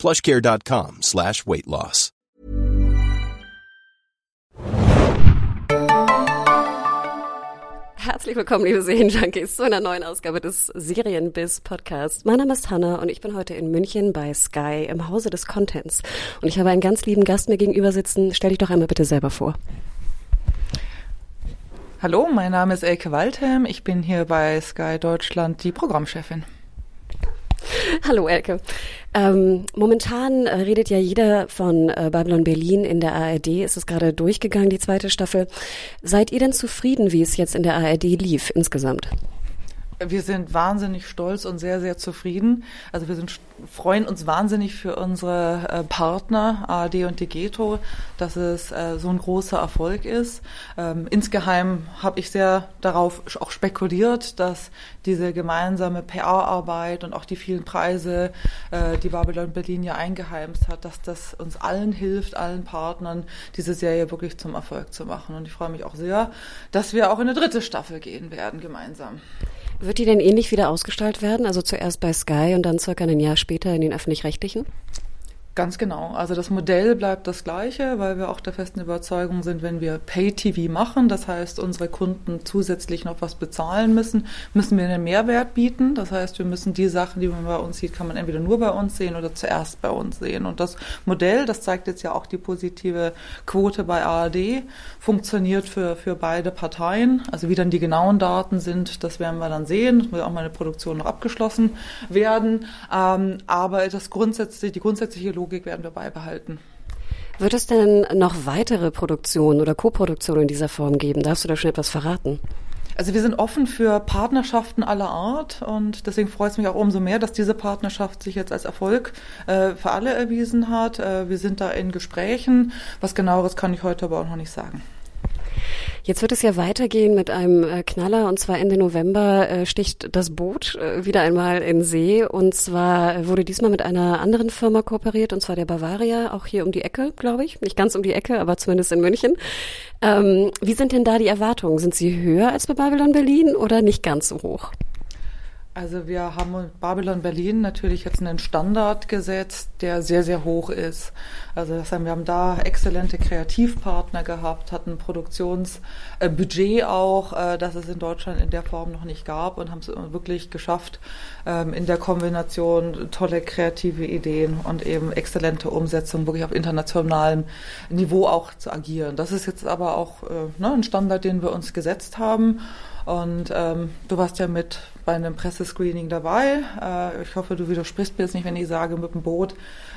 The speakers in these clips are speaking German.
plushcare.com slash weight loss. Herzlich willkommen, liebe Serienjunkies, zu einer neuen Ausgabe des Serienbiz Podcasts. Mein Name ist Hanna und ich bin heute in München bei Sky im Hause des Contents. Und ich habe einen ganz lieben Gast mir gegenüber sitzen. Stell dich doch einmal bitte selber vor. Hallo, mein Name ist Elke Waldhelm. Ich bin hier bei Sky Deutschland die Programmchefin. Hallo Elke. Ähm, momentan äh, redet ja jeder von äh, Babylon Berlin in der ARD. Es ist gerade durchgegangen, die zweite Staffel. Seid ihr denn zufrieden, wie es jetzt in der ARD lief insgesamt? Wir sind wahnsinnig stolz und sehr, sehr zufrieden. Also wir sind, freuen uns wahnsinnig für unsere äh, Partner ARD und Degeto, dass es äh, so ein großer Erfolg ist. Ähm, insgeheim habe ich sehr darauf auch spekuliert, dass diese gemeinsame PR-Arbeit und auch die vielen Preise, äh, die Babylon Berlin ja eingeheimst hat, dass das uns allen hilft, allen Partnern, diese Serie wirklich zum Erfolg zu machen. Und ich freue mich auch sehr, dass wir auch in eine dritte Staffel gehen werden gemeinsam. Wird die denn ähnlich wieder ausgestaltet werden? Also zuerst bei Sky und dann circa ein Jahr später in den öffentlich-rechtlichen? Ganz genau. Also das Modell bleibt das gleiche, weil wir auch der festen Überzeugung sind, wenn wir Pay-TV machen, das heißt, unsere Kunden zusätzlich noch was bezahlen müssen, müssen wir einen Mehrwert bieten. Das heißt, wir müssen die Sachen, die man bei uns sieht, kann man entweder nur bei uns sehen oder zuerst bei uns sehen. Und das Modell, das zeigt jetzt ja auch die positive Quote bei ARD, funktioniert für, für beide Parteien. Also wie dann die genauen Daten sind, das werden wir dann sehen. Das muss auch mal eine Produktion noch abgeschlossen werden. Ähm, aber das grundsätzliche, die grundsätzliche Logik werden wir beibehalten. Wird es denn noch weitere Produktionen oder Koproduktionen in dieser Form geben? Darfst du da schon etwas verraten? Also wir sind offen für Partnerschaften aller Art und deswegen freut es mich auch umso mehr, dass diese Partnerschaft sich jetzt als Erfolg äh, für alle erwiesen hat. Äh, wir sind da in Gesprächen. Was genaueres kann ich heute aber auch noch nicht sagen. Jetzt wird es ja weitergehen mit einem äh, Knaller und zwar Ende November äh, sticht das Boot äh, wieder einmal in See und zwar wurde diesmal mit einer anderen Firma kooperiert und zwar der Bavaria, auch hier um die Ecke, glaube ich. Nicht ganz um die Ecke, aber zumindest in München. Ähm, wie sind denn da die Erwartungen? Sind sie höher als bei Babylon Berlin oder nicht ganz so hoch? Also wir haben Babylon Berlin natürlich jetzt einen Standard gesetzt, der sehr, sehr hoch ist. Also das heißt, wir haben da exzellente Kreativpartner gehabt, hatten Produktionsbudget auch, äh, das es in Deutschland in der Form noch nicht gab und haben es wirklich geschafft, ähm, in der Kombination tolle kreative Ideen und eben exzellente Umsetzung wirklich auf internationalem Niveau auch zu agieren. Das ist jetzt aber auch äh, ne, ein Standard, den wir uns gesetzt haben. Und ähm, du warst ja mit bei einem Pressescreening dabei. Äh, ich hoffe, du widersprichst mir jetzt nicht, wenn ich sage, mit dem Boot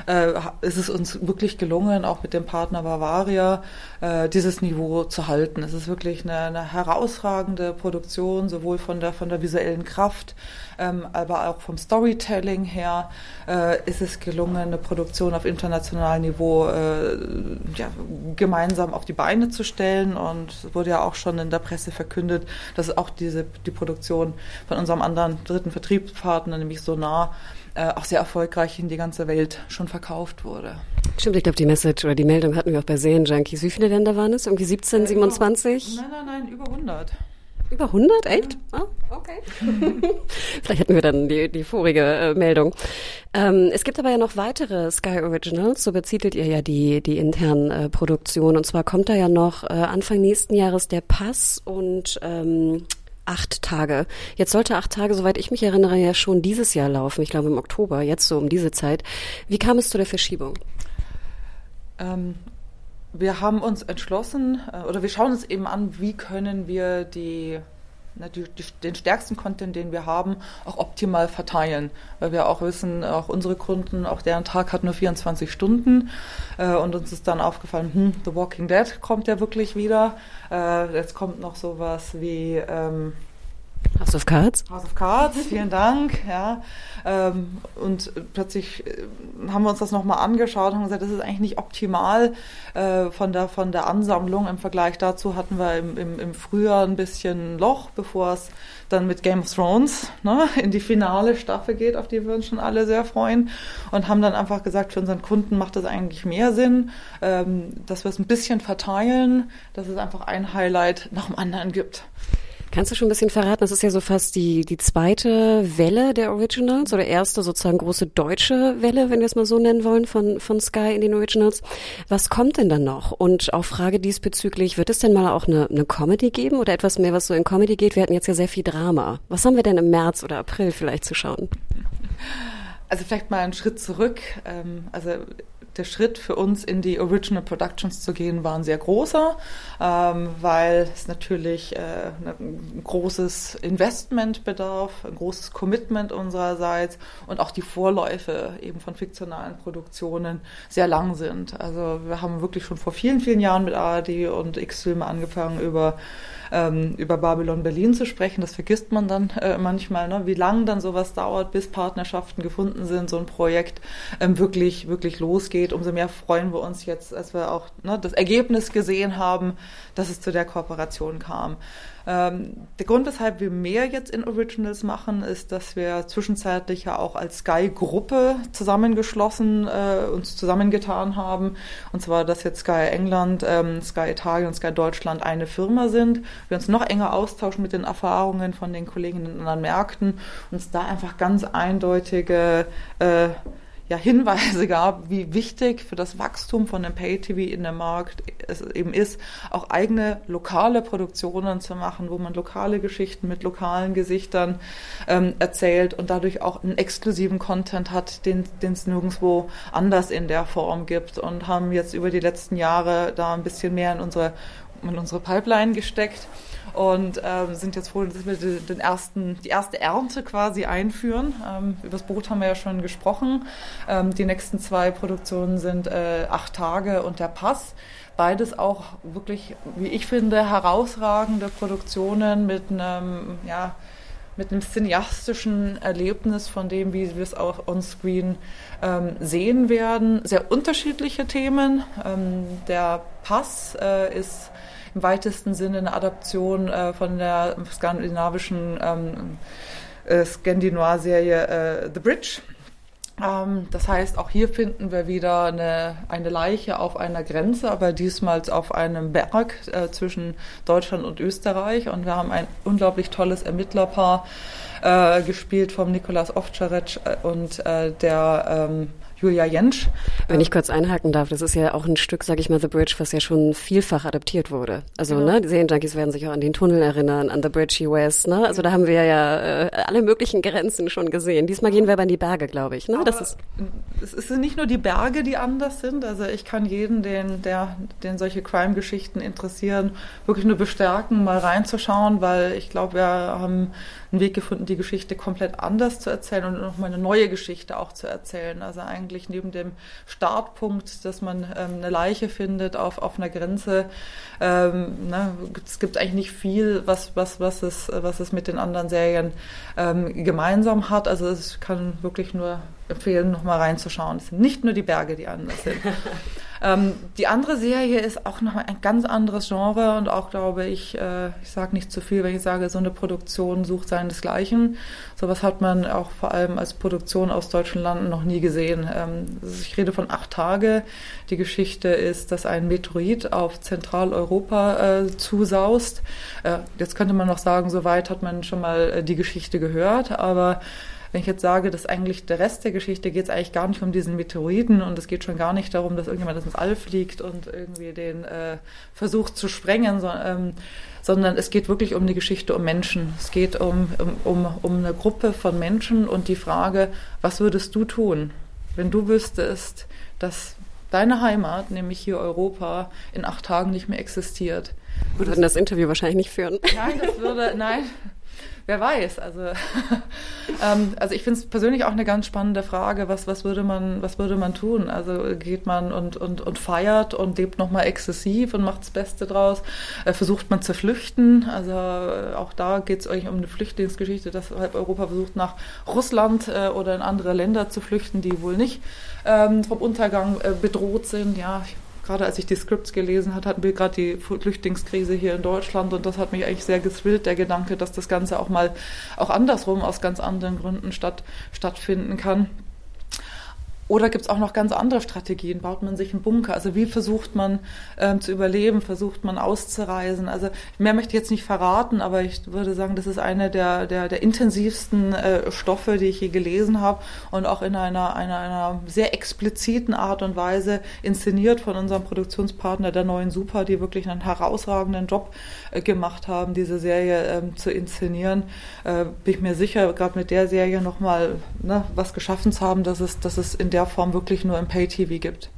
äh, ist es uns wirklich gelungen, auch mit dem Partner Bavaria, äh, dieses Niveau zu halten. Es ist wirklich eine, eine herausragende Produktion, sowohl von der, von der visuellen Kraft, ähm, aber auch vom Storytelling her äh, ist es gelungen, eine Produktion auf internationalem Niveau äh, ja, gemeinsam auf die Beine zu stellen. Und es wurde ja auch schon in der Presse verkündet, dass auch diese, die Produktion von unserem anderen dritten Vertriebspartner, nämlich Sonar, äh, auch sehr erfolgreich in die ganze Welt schon verkauft wurde. Stimmt, ich glaube, die Message oder die Meldung hatten wir auch bei Serienjunkies. Wie viele Länder waren es? Irgendwie 17, 27? Nein, nein, nein, über 100. Über 100? Echt? Ah, okay. Vielleicht hätten wir dann die, die vorige äh, Meldung. Ähm, es gibt aber ja noch weitere Sky Originals, so bezitelt ihr ja die, die internen äh, Produktionen. Und zwar kommt da ja noch äh, Anfang nächsten Jahres der Pass und ähm, acht Tage. Jetzt sollte acht Tage, soweit ich mich erinnere, ja schon dieses Jahr laufen. Ich glaube im Oktober, jetzt so um diese Zeit. Wie kam es zu der Verschiebung? Ähm, wir haben uns entschlossen, äh, oder wir schauen uns eben an, wie können wir die Ne, den stärksten Content, den wir haben, auch optimal verteilen. Weil wir auch wissen, auch unsere Kunden, auch deren Tag hat nur 24 Stunden. Äh, und uns ist dann aufgefallen, hm, The Walking Dead kommt ja wirklich wieder. Äh, jetzt kommt noch sowas wie ähm, House of Cards? House of Cards, vielen Dank. Ja. Ähm, und plötzlich äh, haben wir uns das nochmal angeschaut und haben gesagt, das ist eigentlich nicht optimal äh, von, der, von der Ansammlung. Im Vergleich dazu hatten wir im, im, im Frühjahr ein bisschen Loch, bevor es dann mit Game of Thrones ne, in die finale Staffel geht, auf die wir uns schon alle sehr freuen. Und haben dann einfach gesagt, für unseren Kunden macht es eigentlich mehr Sinn, ähm, dass wir es ein bisschen verteilen, dass es einfach ein Highlight nach dem anderen gibt. Kannst du schon ein bisschen verraten? Das ist ja so fast die, die zweite Welle der Originals oder erste sozusagen große deutsche Welle, wenn wir es mal so nennen wollen, von, von Sky in den Originals. Was kommt denn dann noch? Und auch Frage diesbezüglich, wird es denn mal auch eine, eine Comedy geben oder etwas mehr, was so in Comedy geht? Wir hatten jetzt ja sehr viel Drama. Was haben wir denn im März oder April vielleicht zu schauen? Also vielleicht mal einen Schritt zurück. Ähm, also der Schritt für uns in die Original Productions zu gehen war ein sehr großer, ähm, weil es natürlich äh, ein großes Investment bedarf, ein großes Commitment unsererseits und auch die Vorläufe eben von fiktionalen Produktionen sehr lang sind. Also wir haben wirklich schon vor vielen, vielen Jahren mit ARD und X-Filme angefangen über ähm, über Babylon Berlin zu sprechen. Das vergisst man dann äh, manchmal, ne? wie lange dann sowas dauert, bis Partnerschaften gefunden sind, so ein Projekt ähm, wirklich, wirklich losgeht. Umso mehr freuen wir uns jetzt, als wir auch ne, das Ergebnis gesehen haben, dass es zu der Kooperation kam. Ähm, der Grund, weshalb wir mehr jetzt in Originals machen, ist, dass wir zwischenzeitlich ja auch als Sky-Gruppe zusammengeschlossen, äh, uns zusammengetan haben. Und zwar, dass jetzt Sky England, ähm, Sky Italien und Sky Deutschland eine Firma sind. Wir uns noch enger austauschen mit den Erfahrungen von den Kollegen in anderen Märkten, uns da einfach ganz eindeutige äh, ja, Hinweise gab, wie wichtig für das Wachstum von dem Pay-TV in dem Markt es eben ist, auch eigene lokale Produktionen zu machen, wo man lokale Geschichten mit lokalen Gesichtern ähm, erzählt und dadurch auch einen exklusiven Content hat, den es nirgendwo anders in der Form gibt und haben jetzt über die letzten Jahre da ein bisschen mehr in unsere, in unsere Pipeline gesteckt und ähm, sind jetzt froh, dass wir den ersten, die erste Ernte quasi einführen. Ähm, über das Boot haben wir ja schon gesprochen. Ähm, die nächsten zwei Produktionen sind äh, Acht Tage und der Pass. Beides auch wirklich, wie ich finde, herausragende Produktionen mit einem, ja, mit einem cineastischen Erlebnis von dem, wie wir es auch on-screen ähm, sehen werden. Sehr unterschiedliche Themen. Ähm, der Pass äh, ist im weitesten Sinne eine Adaption äh, von der skandinavischen ähm, äh, Scandinoir-Serie äh, The Bridge. Ähm, das heißt, auch hier finden wir wieder eine, eine Leiche auf einer Grenze, aber diesmal auf einem Berg äh, zwischen Deutschland und Österreich. Und wir haben ein unglaublich tolles Ermittlerpaar äh, gespielt vom Nikolas Ovtcharec äh, und äh, der ähm, Julia Jentsch. Wenn ich kurz einhaken darf, das ist ja auch ein Stück, sage ich mal, The Bridge, was ja schon vielfach adaptiert wurde. Also genau. ne, die Serienjunkies werden sich auch an den Tunnel erinnern, an The Bridge US. Ne? Also da haben wir ja äh, alle möglichen Grenzen schon gesehen. Diesmal gehen wir aber in die Berge, glaube ich. Ne? das ist es sind nicht nur die Berge, die anders sind. Also ich kann jeden, den, der, den solche Crime-Geschichten interessieren, wirklich nur bestärken, mal reinzuschauen, weil ich glaube, wir haben einen Weg gefunden, die Geschichte komplett anders zu erzählen und nochmal eine neue Geschichte auch zu erzählen. Also eigentlich neben dem Startpunkt, dass man ähm, eine Leiche findet auf, auf einer Grenze, ähm, ne, es gibt eigentlich nicht viel, was, was, was, es, was es mit den anderen Serien ähm, gemeinsam hat. Also es kann wirklich nur empfehlen, nochmal reinzuschauen. Es sind nicht nur die Berge, die anders sind. ähm, die andere Serie ist auch nochmal ein ganz anderes Genre und auch, glaube ich, äh, ich sage nicht zu viel, wenn ich sage, so eine Produktion sucht seinesgleichen. Sowas hat man auch vor allem als Produktion aus deutschen Landen noch nie gesehen. Ähm, ich rede von acht Tage. Die Geschichte ist, dass ein Meteorit auf Zentraleuropa äh, zusaust. Äh, jetzt könnte man noch sagen, soweit hat man schon mal äh, die Geschichte gehört, aber wenn ich jetzt sage, dass eigentlich der Rest der Geschichte geht es eigentlich gar nicht um diesen Meteoriten und es geht schon gar nicht darum, dass irgendjemand ins All fliegt und irgendwie den äh, versucht zu sprengen, so, ähm, sondern es geht wirklich um die Geschichte um Menschen. Es geht um, um, um, um eine Gruppe von Menschen und die Frage, was würdest du tun, wenn du wüsstest, dass deine Heimat, nämlich hier Europa, in acht Tagen nicht mehr existiert. Wir würden das Interview wahrscheinlich nicht führen. Nein, das würde, nein, wer weiß. Also, ähm, also ich finde es persönlich auch eine ganz spannende Frage, was, was, würde man, was würde man tun? Also geht man und, und, und feiert und lebt nochmal exzessiv und macht das Beste draus? Äh, versucht man zu flüchten? Also äh, auch da geht es eigentlich um eine Flüchtlingsgeschichte, dass halb Europa versucht, nach Russland äh, oder in andere Länder zu flüchten, die wohl nicht ähm, vom Untergang äh, bedroht sind. Ja, ich gerade als ich die Scripts gelesen hat, hatten wir gerade die Flüchtlingskrise hier in Deutschland und das hat mich eigentlich sehr gethrillt, der Gedanke, dass das Ganze auch mal auch andersrum aus ganz anderen Gründen statt, stattfinden kann. Oder gibt es auch noch ganz andere Strategien? Baut man sich einen Bunker? Also wie versucht man ähm, zu überleben? Versucht man auszureisen? Also mehr möchte ich jetzt nicht verraten, aber ich würde sagen, das ist eine der, der, der intensivsten äh, Stoffe, die ich je gelesen habe und auch in einer, einer, einer sehr expliziten Art und Weise inszeniert von unserem Produktionspartner der Neuen Super, die wirklich einen herausragenden Job äh, gemacht haben, diese Serie ähm, zu inszenieren. Äh, bin ich mir sicher, gerade mit der Serie nochmal ne, was geschaffen zu haben, dass es, dass es in der Form wirklich nur im Pay-TV gibt.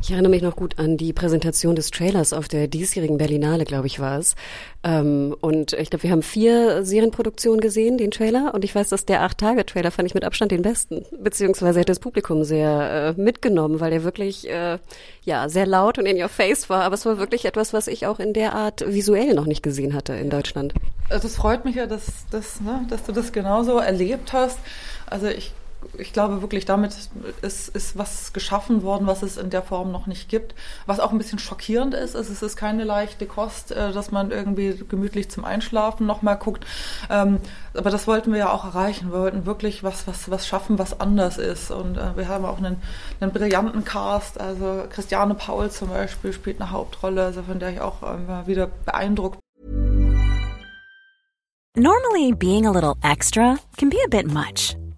Ich erinnere mich noch gut an die Präsentation des Trailers auf der diesjährigen Berlinale, glaube ich, war es. Ähm, und ich glaube, wir haben vier Serienproduktionen gesehen, den Trailer. Und ich weiß, dass der Acht-Tage-Trailer fand ich mit Abstand den besten. Beziehungsweise hat das Publikum sehr äh, mitgenommen, weil der wirklich äh, ja sehr laut und in your face war. Aber es war wirklich etwas, was ich auch in der Art visuell noch nicht gesehen hatte in Deutschland. Also es freut mich ja, dass, dass, ne, dass du das genauso erlebt hast. Also ich ich glaube wirklich, damit ist, ist was geschaffen worden, was es in der Form noch nicht gibt. Was auch ein bisschen schockierend ist, ist es ist keine leichte Kost, äh, dass man irgendwie gemütlich zum Einschlafen nochmal guckt. Ähm, aber das wollten wir ja auch erreichen. Wir wollten wirklich was, was, was schaffen, was anders ist. Und äh, wir haben auch einen, einen brillanten Cast. Also Christiane Paul zum Beispiel spielt eine Hauptrolle, also von der ich auch immer wieder beeindruckt Normally being a little extra can be a bit much.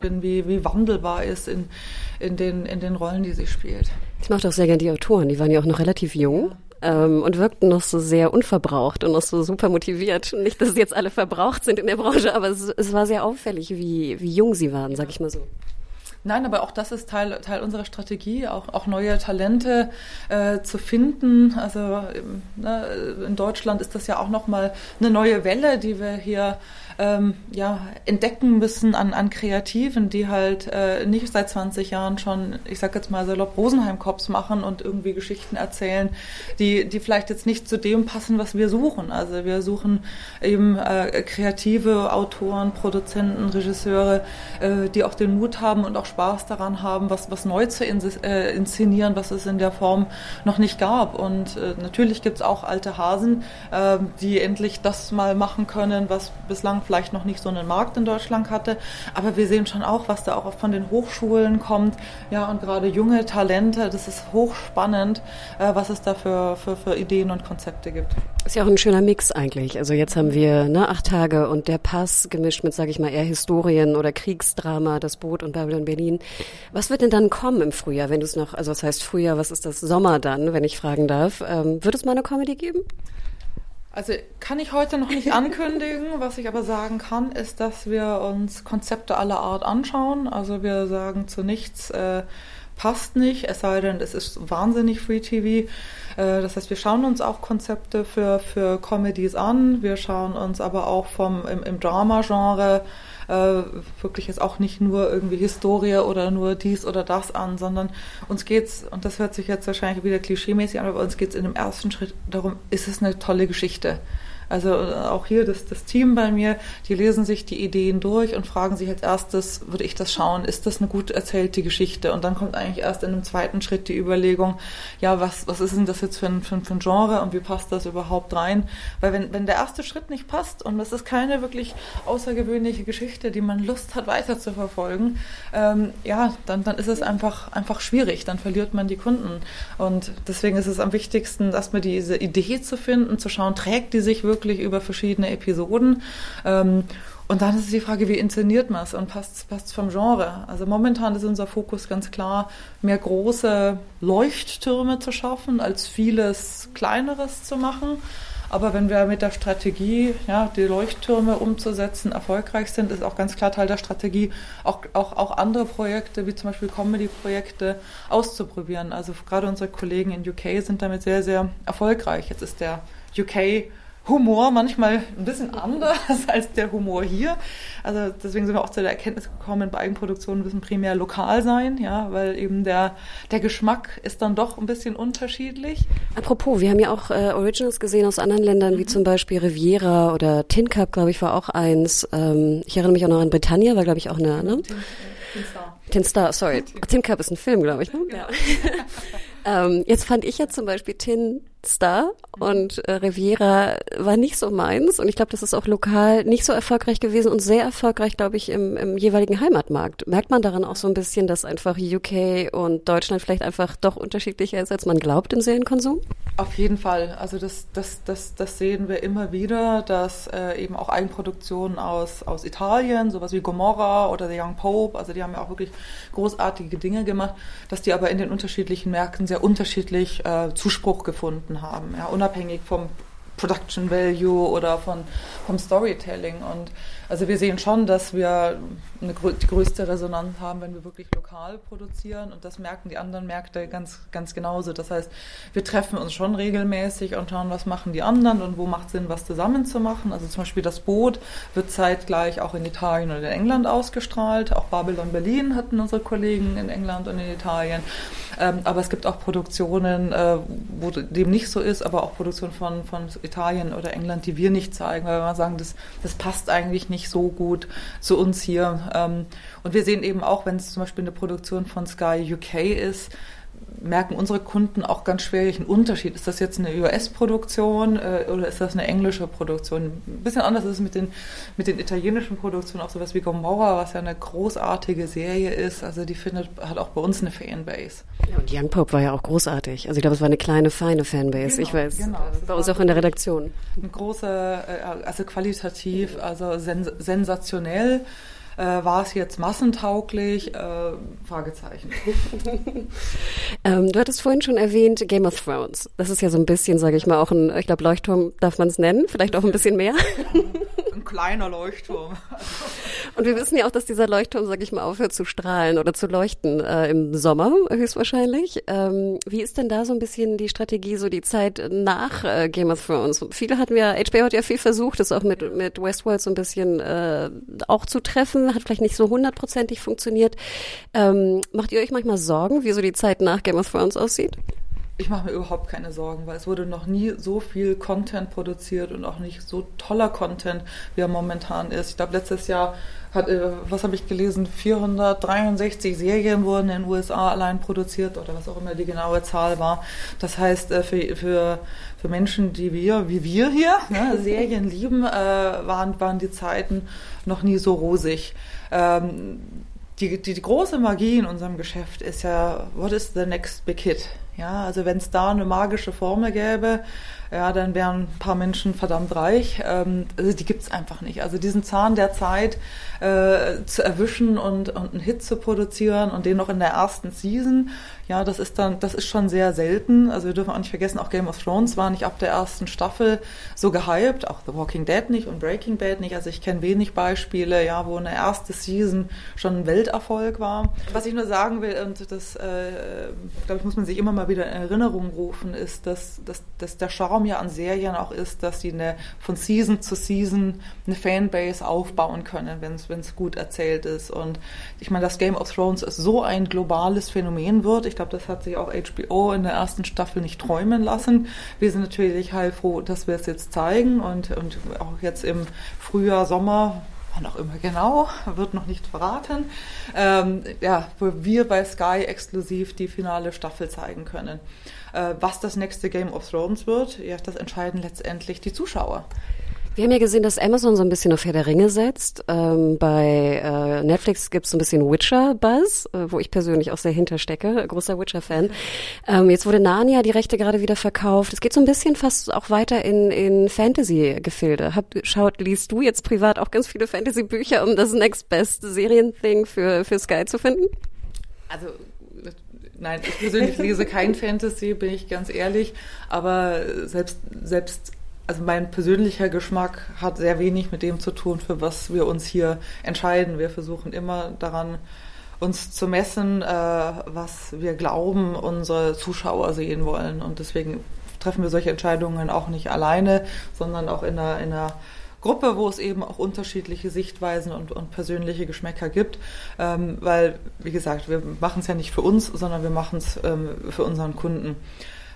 Bin, wie, wie wandelbar ist in, in, den, in den Rollen, die sie spielt. Ich mochte auch sehr gerne die Autoren, die waren ja auch noch relativ jung. Ähm, und wirkten noch so sehr unverbraucht und noch so super motiviert. Nicht, dass sie jetzt alle verbraucht sind in der Branche, aber es, es war sehr auffällig, wie, wie jung sie waren, sag ich mal so. Nein, aber auch das ist Teil, Teil unserer Strategie, auch, auch neue Talente äh, zu finden. Also ähm, ne, in Deutschland ist das ja auch nochmal eine neue Welle, die wir hier ähm, ja, entdecken müssen an, an Kreativen, die halt äh, nicht seit 20 Jahren schon, ich sag jetzt mal salopp, Rosenheim-Cops machen und irgendwie Geschichten erzählen, die, die vielleicht jetzt nicht zu dem passen, was wir suchen. Also wir suchen eben äh, kreative Autoren, Produzenten, Regisseure, äh, die auch den Mut haben und auch Spaß daran haben, was, was neu zu äh, inszenieren, was es in der Form noch nicht gab. Und äh, natürlich gibt es auch alte Hasen, äh, die endlich das mal machen können, was bislang vielleicht noch nicht so einen Markt in Deutschland hatte. Aber wir sehen schon auch, was da auch von den Hochschulen kommt. Ja, und gerade junge Talente, das ist hochspannend, äh, was es da für, für, für Ideen und Konzepte gibt. Ist ja auch ein schöner Mix eigentlich. Also jetzt haben wir ne, acht Tage und der Pass gemischt mit, sage ich mal, eher Historien oder Kriegsdrama, das Boot und Babylon Berlin. Was wird denn dann kommen im Frühjahr, wenn du es noch, also was heißt Frühjahr, was ist das Sommer dann, wenn ich fragen darf? Ähm, wird es mal eine Comedy geben? Also kann ich heute noch nicht ankündigen. Was ich aber sagen kann, ist, dass wir uns Konzepte aller Art anschauen. Also wir sagen zu nichts, äh, passt nicht, es sei denn, es ist wahnsinnig Free TV. Äh, das heißt, wir schauen uns auch Konzepte für, für Comedies an. Wir schauen uns aber auch vom, im, im Drama-Genre äh, wirklich jetzt auch nicht nur irgendwie Historie oder nur dies oder das an, sondern uns geht's, und das hört sich jetzt wahrscheinlich wieder klischeemäßig an, aber uns geht's in dem ersten Schritt darum, ist es eine tolle Geschichte? Also äh, auch hier das, das Team bei mir, die lesen sich die Ideen durch und fragen sich als erstes, würde ich das schauen, ist das eine gut erzählte Geschichte? Und dann kommt eigentlich erst in einem zweiten Schritt die Überlegung, ja, was, was ist denn das jetzt für ein, für, für ein Genre und wie passt das überhaupt rein? Weil wenn, wenn der erste Schritt nicht passt und es ist keine wirklich außergewöhnliche Geschichte, die man Lust hat weiter zu verfolgen, ähm, ja, dann, dann ist es einfach, einfach schwierig, dann verliert man die Kunden. Und deswegen ist es am wichtigsten, erstmal diese Idee zu finden, zu schauen, trägt die sich wirklich wirklich über verschiedene Episoden. Ähm, und dann ist es die Frage, wie inszeniert man es und passt es vom Genre? Also momentan ist unser Fokus ganz klar, mehr große Leuchttürme zu schaffen, als vieles Kleineres zu machen. Aber wenn wir mit der Strategie, ja, die Leuchttürme umzusetzen, erfolgreich sind, ist auch ganz klar Teil der Strategie, auch, auch, auch andere Projekte, wie zum Beispiel Comedy-Projekte, auszuprobieren. Also gerade unsere Kollegen in UK sind damit sehr, sehr erfolgreich. Jetzt ist der UK Humor manchmal ein bisschen anders als der Humor hier. Also deswegen sind wir auch zu der Erkenntnis gekommen, bei Eigenproduktionen müssen primär lokal sein, ja, weil eben der, der Geschmack ist dann doch ein bisschen unterschiedlich. Apropos, wir haben ja auch äh, Originals gesehen aus anderen Ländern, wie mhm. zum Beispiel Riviera oder Tin Cup, glaube ich, war auch eins. Ähm, ich erinnere mich auch noch an Britannia, war, glaube ich, auch eine, ne? Tin, Tin Star. Tin Star, sorry. Tin Cup ist ein Film, glaube ich, ne? Ja. ähm, jetzt fand ich ja zum Beispiel Tin Star und äh, Riviera war nicht so meins und ich glaube, das ist auch lokal nicht so erfolgreich gewesen und sehr erfolgreich, glaube ich, im, im jeweiligen Heimatmarkt. Merkt man daran auch so ein bisschen, dass einfach UK und Deutschland vielleicht einfach doch unterschiedlicher ist, als man glaubt im Serienkonsum? Auf jeden Fall. Also das, das, das, das sehen wir immer wieder, dass äh, eben auch Eigenproduktionen aus, aus Italien, sowas wie Gomorra oder The Young Pope, also die haben ja auch wirklich großartige Dinge gemacht, dass die aber in den unterschiedlichen Märkten sehr unterschiedlich äh, Zuspruch gefunden haben, ja, unabhängig vom Production Value oder von, vom Storytelling. Und also wir sehen schon, dass wir eine, die größte Resonanz haben, wenn wir wirklich lokal produzieren. Und das merken die anderen Märkte ganz, ganz genauso. Das heißt, wir treffen uns schon regelmäßig und schauen, was machen die anderen und wo macht Sinn, was zusammen zu machen. Also zum Beispiel das Boot wird zeitgleich auch in Italien und in England ausgestrahlt. Auch Babylon Berlin hatten unsere Kollegen in England und in Italien. Ähm, aber es gibt auch Produktionen, äh, wo dem nicht so ist, aber auch Produktionen von, von Italien oder England, die wir nicht zeigen, weil wir sagen, das, das passt eigentlich nicht so gut zu uns hier. Ähm, und wir sehen eben auch, wenn es zum Beispiel eine Produktion von Sky UK ist, merken unsere Kunden auch ganz schwer welchen Unterschied. Ist das jetzt eine US-Produktion äh, oder ist das eine englische Produktion? Ein bisschen anders ist es mit den, mit den italienischen Produktionen, auch sowas wie Gomorra, was ja eine großartige Serie ist. Also die findet, hat auch bei uns eine Fanbase. Ja, und Young Pope war ja auch großartig. Also ich glaube, es war eine kleine, feine Fanbase. Genau, ich weiß, genau. bei uns auch in der Redaktion. Eine große, äh, also qualitativ, also sens sensationell. Äh, war es jetzt massentauglich? Äh, Fragezeichen. ähm, du hattest vorhin schon erwähnt Game of Thrones. Das ist ja so ein bisschen, sage ich mal, auch ein, ich glaube, Leuchtturm darf man es nennen, vielleicht auch ein bisschen mehr. ein kleiner Leuchtturm. Und wir wissen ja auch, dass dieser Leuchtturm, sage ich mal, aufhört zu strahlen oder zu leuchten äh, im Sommer höchstwahrscheinlich. Ähm, wie ist denn da so ein bisschen die Strategie, so die Zeit nach äh, Game of Thrones? Viele hatten ja, HBO hat ja viel versucht, das auch mit, mit Westworld so ein bisschen äh, auch zu treffen hat vielleicht nicht so hundertprozentig funktioniert. Ähm, macht ihr euch manchmal Sorgen, wie so die Zeit nach Game of Thrones aussieht? Ich mache mir überhaupt keine Sorgen, weil es wurde noch nie so viel Content produziert und auch nicht so toller Content, wie er momentan ist. Ich glaube, letztes Jahr hat, äh, was habe ich gelesen, 463 Serien wurden in den USA allein produziert oder was auch immer die genaue Zahl war. Das heißt, äh, für, für, für Menschen, die wir, wie wir hier, ne, Serien lieben, äh, waren, waren die Zeiten noch nie so rosig. Ähm, die, die, die große Magie in unserem Geschäft ist ja, what is the next big hit? Ja, also wenn es da eine magische Formel gäbe, ja, dann wären ein paar Menschen verdammt reich. Ähm, also die gibt's einfach nicht. Also diesen Zahn der Zeit äh, zu erwischen und, und einen Hit zu produzieren und den noch in der ersten Season, ja, das ist dann, das ist schon sehr selten. Also wir dürfen auch nicht vergessen, auch Game of Thrones war nicht ab der ersten Staffel so gehypt, auch The Walking Dead nicht und Breaking Bad nicht. Also ich kenne wenig Beispiele, ja, wo eine erste Season schon ein Welterfolg war. Was ich nur sagen will, und das, äh, glaube ich, muss man sich immer mal wieder in Erinnerung rufen, ist, dass, dass, dass der Charme ja an Serien auch ist, dass sie eine, von Season zu Season eine Fanbase aufbauen können, wenn es gut erzählt ist. Und ich meine, dass Game of Thrones so ein globales Phänomen wird. Ich ich glaube, das hat sich auch HBO in der ersten Staffel nicht träumen lassen. Wir sind natürlich heilfroh, dass wir es jetzt zeigen und, und auch jetzt im Frühjahr, Sommer, wann auch immer genau, wird noch nicht verraten, ähm, ja, wo wir bei Sky exklusiv die finale Staffel zeigen können. Äh, was das nächste Game of Thrones wird, ja, das entscheiden letztendlich die Zuschauer. Wir haben ja gesehen, dass Amazon so ein bisschen auf Herr der Ringe setzt. Ähm, bei äh, Netflix gibt es so ein bisschen Witcher-Buzz, äh, wo ich persönlich auch sehr hinterstecke, großer Witcher-Fan. Ähm, jetzt wurde Narnia die Rechte gerade wieder verkauft. Es geht so ein bisschen fast auch weiter in, in Fantasy-Gefilde. Schaut, liest du jetzt privat auch ganz viele Fantasy-Bücher, um das Next Best Serien-Thing für, für Sky zu finden? Also Nein, ich persönlich lese kein Fantasy, bin ich ganz ehrlich. Aber selbst, selbst also mein persönlicher Geschmack hat sehr wenig mit dem zu tun, für was wir uns hier entscheiden. Wir versuchen immer daran, uns zu messen, äh, was wir glauben, unsere Zuschauer sehen wollen. Und deswegen treffen wir solche Entscheidungen auch nicht alleine, sondern auch in einer, in einer Gruppe, wo es eben auch unterschiedliche Sichtweisen und, und persönliche Geschmäcker gibt. Ähm, weil, wie gesagt, wir machen es ja nicht für uns, sondern wir machen es ähm, für unseren Kunden.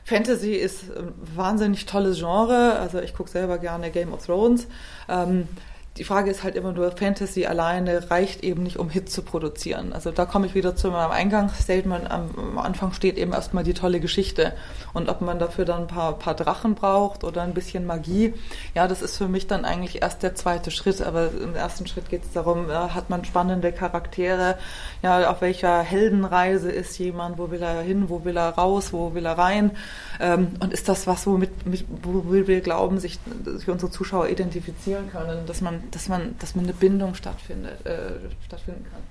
Fantasy ist ein wahnsinnig tolles Genre. Also ich gucke selber gerne Game of Thrones. Ähm, die Frage ist halt immer nur, Fantasy alleine reicht eben nicht, um Hits zu produzieren. Also da komme ich wieder zu meinem Eingangsstatement. Am Anfang steht eben erstmal die tolle Geschichte. Und ob man dafür dann ein paar, paar Drachen braucht oder ein bisschen Magie, ja, das ist für mich dann eigentlich erst der zweite Schritt. Aber im ersten Schritt geht es darum, ja, hat man spannende Charaktere, ja, auf welcher Heldenreise ist jemand, wo will er hin, wo will er raus, wo will er rein. Ähm, und ist das was, womit, mit, wo wir glauben, sich, sich unsere Zuschauer identifizieren können, dass man dass man, dass man eine Bindung stattfindet, äh, stattfinden kann.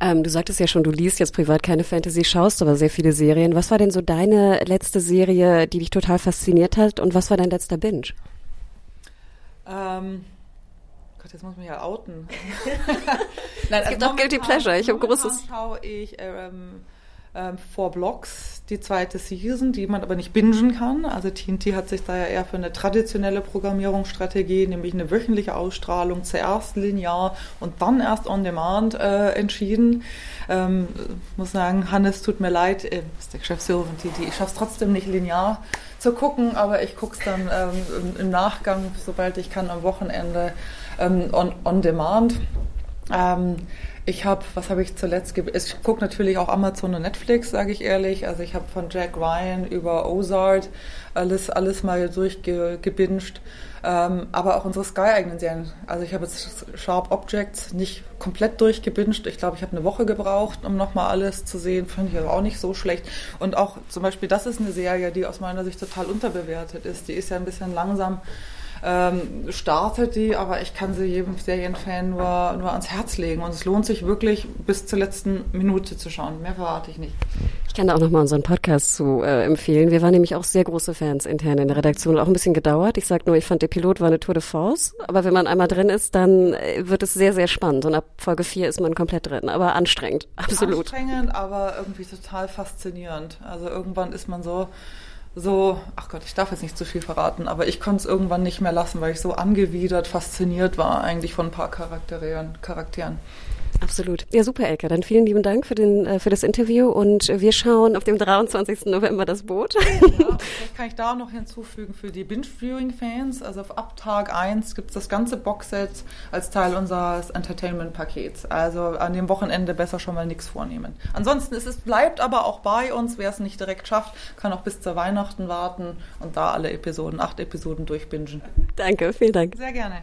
Ähm, du sagtest ja schon, du liest jetzt privat keine Fantasy, schaust aber sehr viele Serien. Was war denn so deine letzte Serie, die dich total fasziniert hat und was war dein letzter Binge? Ähm, Gott, jetzt muss man ja outen. Nein, es gibt also auch Guilty Pleasure. Ich habe großes. schaue ich ähm, Four Blocks, die zweite Season, die man aber nicht bingen kann. Also TNT hat sich da ja eher für eine traditionelle Programmierungsstrategie, nämlich eine wöchentliche Ausstrahlung, zuerst linear und dann erst on demand äh, entschieden. Ähm, muss sagen, Hannes, tut mir leid, äh, ist der Geschäftsführer von TNT, ich schaffe es trotzdem nicht linear zu gucken, aber ich gucke es dann ähm, im, Nachgang, sobald ich kann, am Wochenende ähm, on, on demand. Ähm, ich habe, was habe ich zuletzt? Ich gucke natürlich auch Amazon und Netflix, sage ich ehrlich. Also ich habe von Jack Ryan über Ozark alles, alles mal durchgebinged. Ähm, aber auch unsere Sky-eigenen Serien. Also ich habe jetzt Sharp Objects nicht komplett durchgebinged. Ich glaube, ich habe eine Woche gebraucht, um nochmal alles zu sehen. Finde ich aber auch nicht so schlecht. Und auch zum Beispiel, das ist eine Serie, die aus meiner Sicht total unterbewertet ist. Die ist ja ein bisschen langsam ähm, startet die, aber ich kann sie jedem Serienfan nur, nur ans Herz legen. Und es lohnt sich wirklich bis zur letzten Minute zu schauen. Mehr verrate ich nicht. Ich kann da auch nochmal unseren Podcast zu äh, empfehlen. Wir waren nämlich auch sehr große Fans intern in der Redaktion. Auch ein bisschen gedauert. Ich sag nur, ich fand der Pilot war eine Tour de Force. Aber wenn man einmal drin ist, dann äh, wird es sehr, sehr spannend. Und ab Folge 4 ist man komplett drin. Aber anstrengend. Absolut. Anstrengend, aber irgendwie total faszinierend. Also irgendwann ist man so, so, ach Gott, ich darf jetzt nicht zu viel verraten, aber ich konnte es irgendwann nicht mehr lassen, weil ich so angewidert, fasziniert war eigentlich von ein paar Charakteren. Charakteren. Absolut. Ja, super, Elke. Dann vielen lieben Dank für, den, äh, für das Interview und wir schauen auf dem 23. November das Boot. Ja, vielleicht kann ich da noch hinzufügen für die Binge-Viewing-Fans. Also auf ab Tag 1 gibt es das ganze Boxset als Teil unseres Entertainment-Pakets. Also an dem Wochenende besser schon mal nichts vornehmen. Ansonsten ist es bleibt aber auch bei uns. Wer es nicht direkt schafft, kann auch bis zur Weihnachten warten und da alle Episoden, acht Episoden durchbingen. Danke, vielen Dank. Sehr gerne.